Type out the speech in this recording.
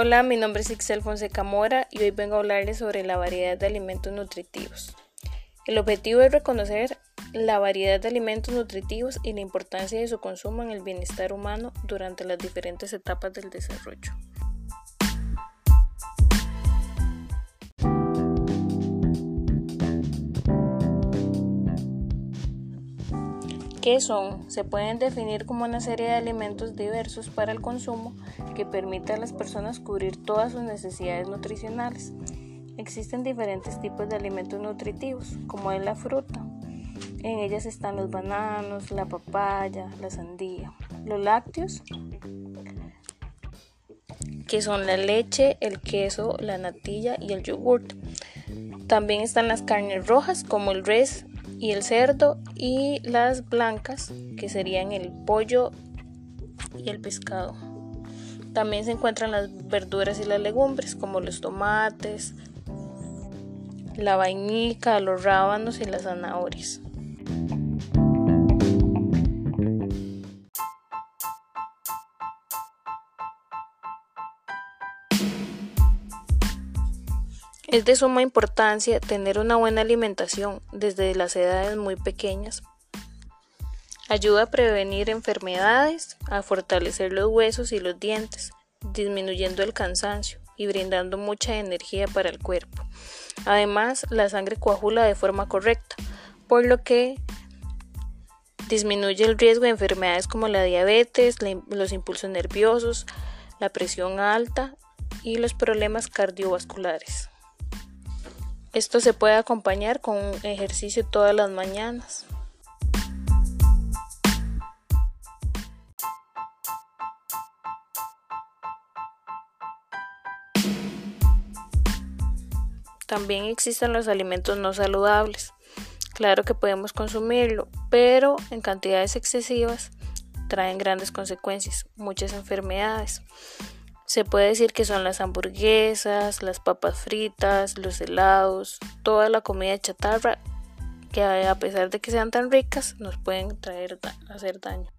Hola, mi nombre es Ixel Fonseca Mora y hoy vengo a hablarles sobre la variedad de alimentos nutritivos. El objetivo es reconocer la variedad de alimentos nutritivos y la importancia de su consumo en el bienestar humano durante las diferentes etapas del desarrollo. ¿Qué son? Se pueden definir como una serie de alimentos diversos para el consumo que permite a las personas cubrir todas sus necesidades nutricionales. Existen diferentes tipos de alimentos nutritivos, como es la fruta. En ellas están los bananos, la papaya, la sandía. Los lácteos, que son la leche, el queso, la natilla y el yogurt. También están las carnes rojas, como el res, y el cerdo y las blancas que serían el pollo y el pescado. También se encuentran las verduras y las legumbres como los tomates, la vainica, los rábanos y las zanahorias. Es de suma importancia tener una buena alimentación desde las edades muy pequeñas. Ayuda a prevenir enfermedades, a fortalecer los huesos y los dientes, disminuyendo el cansancio y brindando mucha energía para el cuerpo. Además, la sangre coagula de forma correcta, por lo que disminuye el riesgo de enfermedades como la diabetes, los impulsos nerviosos, la presión alta y los problemas cardiovasculares. Esto se puede acompañar con un ejercicio todas las mañanas. También existen los alimentos no saludables. Claro que podemos consumirlo, pero en cantidades excesivas traen grandes consecuencias, muchas enfermedades. Se puede decir que son las hamburguesas, las papas fritas, los helados, toda la comida chatarra que a pesar de que sean tan ricas nos pueden traer hacer daño.